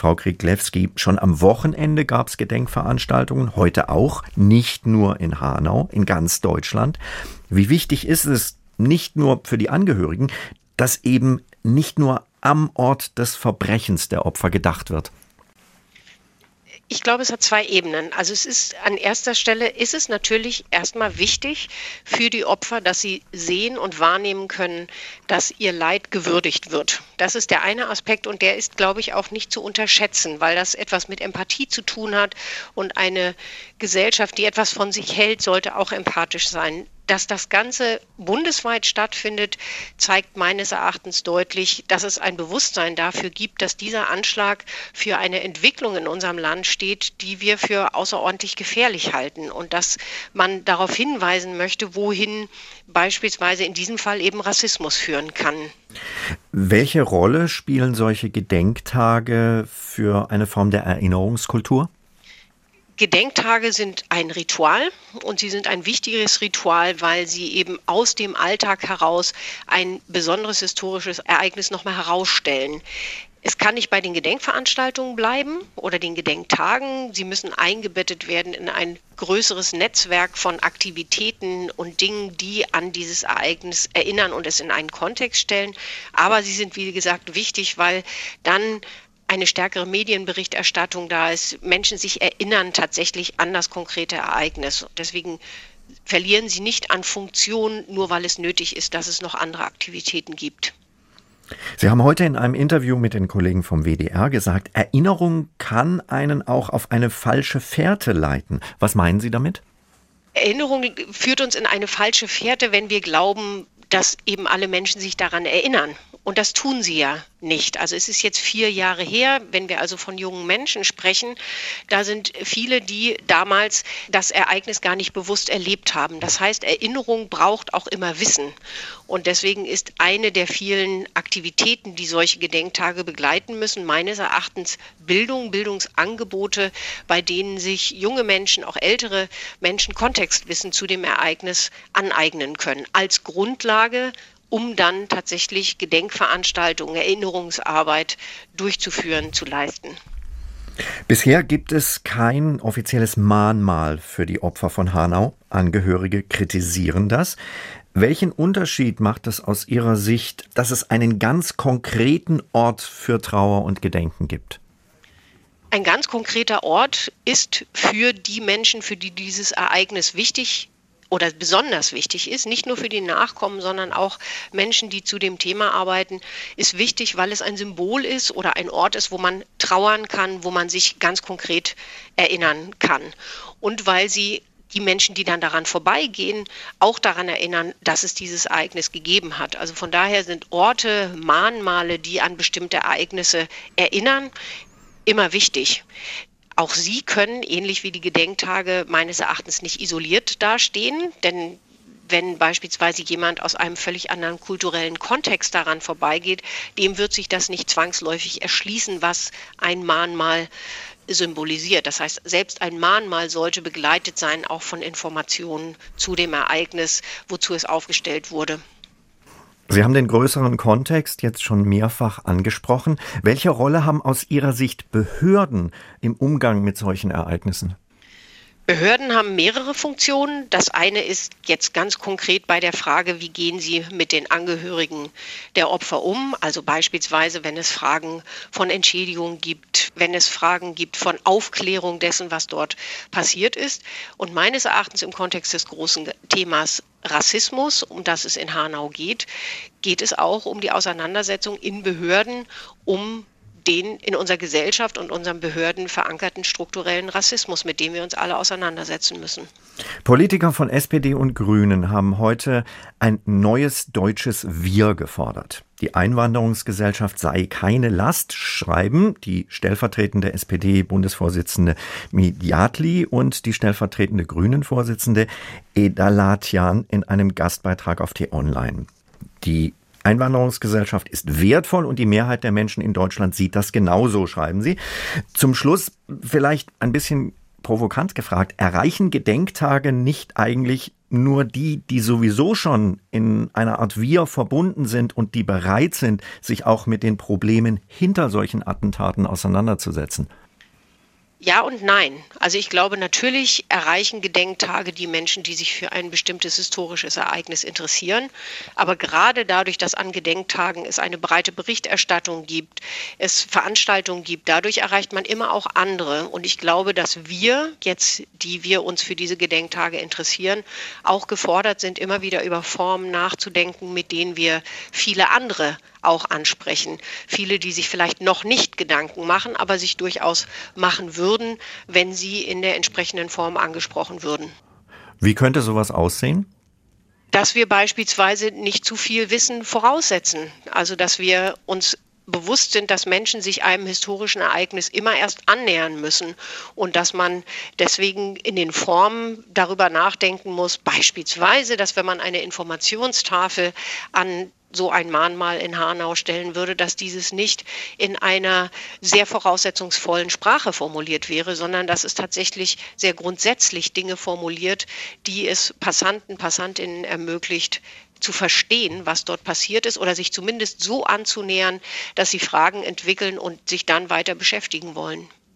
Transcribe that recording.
Frau Kriglewski, schon am Wochenende gab es Gedenkveranstaltungen, heute auch, nicht nur in Hanau, in ganz Deutschland. Wie wichtig ist es nicht nur für die Angehörigen, dass eben nicht nur am Ort des Verbrechens der Opfer gedacht wird? Ich glaube, es hat zwei Ebenen. Also es ist an erster Stelle ist es natürlich erstmal wichtig für die Opfer, dass sie sehen und wahrnehmen können, dass ihr Leid gewürdigt wird. Das ist der eine Aspekt und der ist, glaube ich, auch nicht zu unterschätzen, weil das etwas mit Empathie zu tun hat und eine Gesellschaft, die etwas von sich hält, sollte auch empathisch sein. Dass das Ganze bundesweit stattfindet, zeigt meines Erachtens deutlich, dass es ein Bewusstsein dafür gibt, dass dieser Anschlag für eine Entwicklung in unserem Land steht, die wir für außerordentlich gefährlich halten und dass man darauf hinweisen möchte, wohin beispielsweise in diesem Fall eben Rassismus führen kann. Welche Rolle spielen solche Gedenktage für eine Form der Erinnerungskultur? Gedenktage sind ein Ritual und sie sind ein wichtiges Ritual, weil sie eben aus dem Alltag heraus ein besonderes historisches Ereignis nochmal herausstellen. Es kann nicht bei den Gedenkveranstaltungen bleiben oder den Gedenktagen. Sie müssen eingebettet werden in ein größeres Netzwerk von Aktivitäten und Dingen, die an dieses Ereignis erinnern und es in einen Kontext stellen. Aber sie sind, wie gesagt, wichtig, weil dann eine stärkere Medienberichterstattung da ist. Menschen sich erinnern tatsächlich an das konkrete Ereignis. Deswegen verlieren sie nicht an Funktion, nur weil es nötig ist, dass es noch andere Aktivitäten gibt. Sie haben heute in einem Interview mit den Kollegen vom WDR gesagt, Erinnerung kann einen auch auf eine falsche Fährte leiten. Was meinen Sie damit? Erinnerung führt uns in eine falsche Fährte, wenn wir glauben, dass eben alle Menschen sich daran erinnern. Und das tun sie ja nicht. Also es ist jetzt vier Jahre her, wenn wir also von jungen Menschen sprechen, da sind viele, die damals das Ereignis gar nicht bewusst erlebt haben. Das heißt, Erinnerung braucht auch immer Wissen. Und deswegen ist eine der vielen Aktivitäten, die solche Gedenktage begleiten müssen, meines Erachtens Bildung, Bildungsangebote, bei denen sich junge Menschen, auch ältere Menschen Kontextwissen zu dem Ereignis aneignen können. Als Grundlage um dann tatsächlich Gedenkveranstaltungen, Erinnerungsarbeit durchzuführen, zu leisten. Bisher gibt es kein offizielles Mahnmal für die Opfer von Hanau. Angehörige kritisieren das. Welchen Unterschied macht es aus Ihrer Sicht, dass es einen ganz konkreten Ort für Trauer und Gedenken gibt? Ein ganz konkreter Ort ist für die Menschen, für die dieses Ereignis wichtig oder besonders wichtig ist, nicht nur für die Nachkommen, sondern auch Menschen, die zu dem Thema arbeiten, ist wichtig, weil es ein Symbol ist oder ein Ort ist, wo man trauern kann, wo man sich ganz konkret erinnern kann. Und weil sie die Menschen, die dann daran vorbeigehen, auch daran erinnern, dass es dieses Ereignis gegeben hat. Also von daher sind Orte, Mahnmale, die an bestimmte Ereignisse erinnern, immer wichtig. Auch sie können, ähnlich wie die Gedenktage, meines Erachtens nicht isoliert dastehen, denn wenn beispielsweise jemand aus einem völlig anderen kulturellen Kontext daran vorbeigeht, dem wird sich das nicht zwangsläufig erschließen, was ein Mahnmal symbolisiert. Das heißt, selbst ein Mahnmal sollte begleitet sein, auch von Informationen zu dem Ereignis, wozu es aufgestellt wurde. Sie haben den größeren Kontext jetzt schon mehrfach angesprochen. Welche Rolle haben aus Ihrer Sicht Behörden im Umgang mit solchen Ereignissen? Behörden haben mehrere Funktionen. Das eine ist jetzt ganz konkret bei der Frage, wie gehen sie mit den Angehörigen der Opfer um? Also beispielsweise, wenn es Fragen von Entschädigung gibt, wenn es Fragen gibt von Aufklärung dessen, was dort passiert ist. Und meines Erachtens im Kontext des großen Themas Rassismus, um das es in Hanau geht, geht es auch um die Auseinandersetzung in Behörden, um den in unserer Gesellschaft und unseren Behörden verankerten strukturellen Rassismus, mit dem wir uns alle auseinandersetzen müssen. Politiker von SPD und Grünen haben heute ein neues deutsches Wir gefordert. Die Einwanderungsgesellschaft sei keine Last, schreiben die stellvertretende SPD-Bundesvorsitzende Midiatli und die stellvertretende Grünen-Vorsitzende Edalatian in einem Gastbeitrag auf T-Online. Die Einwanderungsgesellschaft ist wertvoll und die Mehrheit der Menschen in Deutschland sieht das genauso, schreiben Sie. Zum Schluss vielleicht ein bisschen provokant gefragt, erreichen Gedenktage nicht eigentlich nur die, die sowieso schon in einer Art Wir verbunden sind und die bereit sind, sich auch mit den Problemen hinter solchen Attentaten auseinanderzusetzen? Ja und nein. Also ich glaube, natürlich erreichen Gedenktage die Menschen, die sich für ein bestimmtes historisches Ereignis interessieren. Aber gerade dadurch, dass an Gedenktagen es eine breite Berichterstattung gibt, es Veranstaltungen gibt, dadurch erreicht man immer auch andere. Und ich glaube, dass wir jetzt, die wir uns für diese Gedenktage interessieren, auch gefordert sind, immer wieder über Formen nachzudenken, mit denen wir viele andere auch ansprechen. Viele, die sich vielleicht noch nicht Gedanken machen, aber sich durchaus machen würden, wenn sie in der entsprechenden Form angesprochen würden. Wie könnte sowas aussehen? Dass wir beispielsweise nicht zu viel Wissen voraussetzen. Also dass wir uns bewusst sind, dass Menschen sich einem historischen Ereignis immer erst annähern müssen und dass man deswegen in den Formen darüber nachdenken muss, beispielsweise, dass wenn man eine Informationstafel an so ein Mahnmal in Hanau stellen würde, dass dieses nicht in einer sehr voraussetzungsvollen Sprache formuliert wäre, sondern dass es tatsächlich sehr grundsätzlich Dinge formuliert, die es Passanten, Passantinnen ermöglicht, zu verstehen, was dort passiert ist oder sich zumindest so anzunähern, dass sie Fragen entwickeln und sich dann weiter beschäftigen wollen.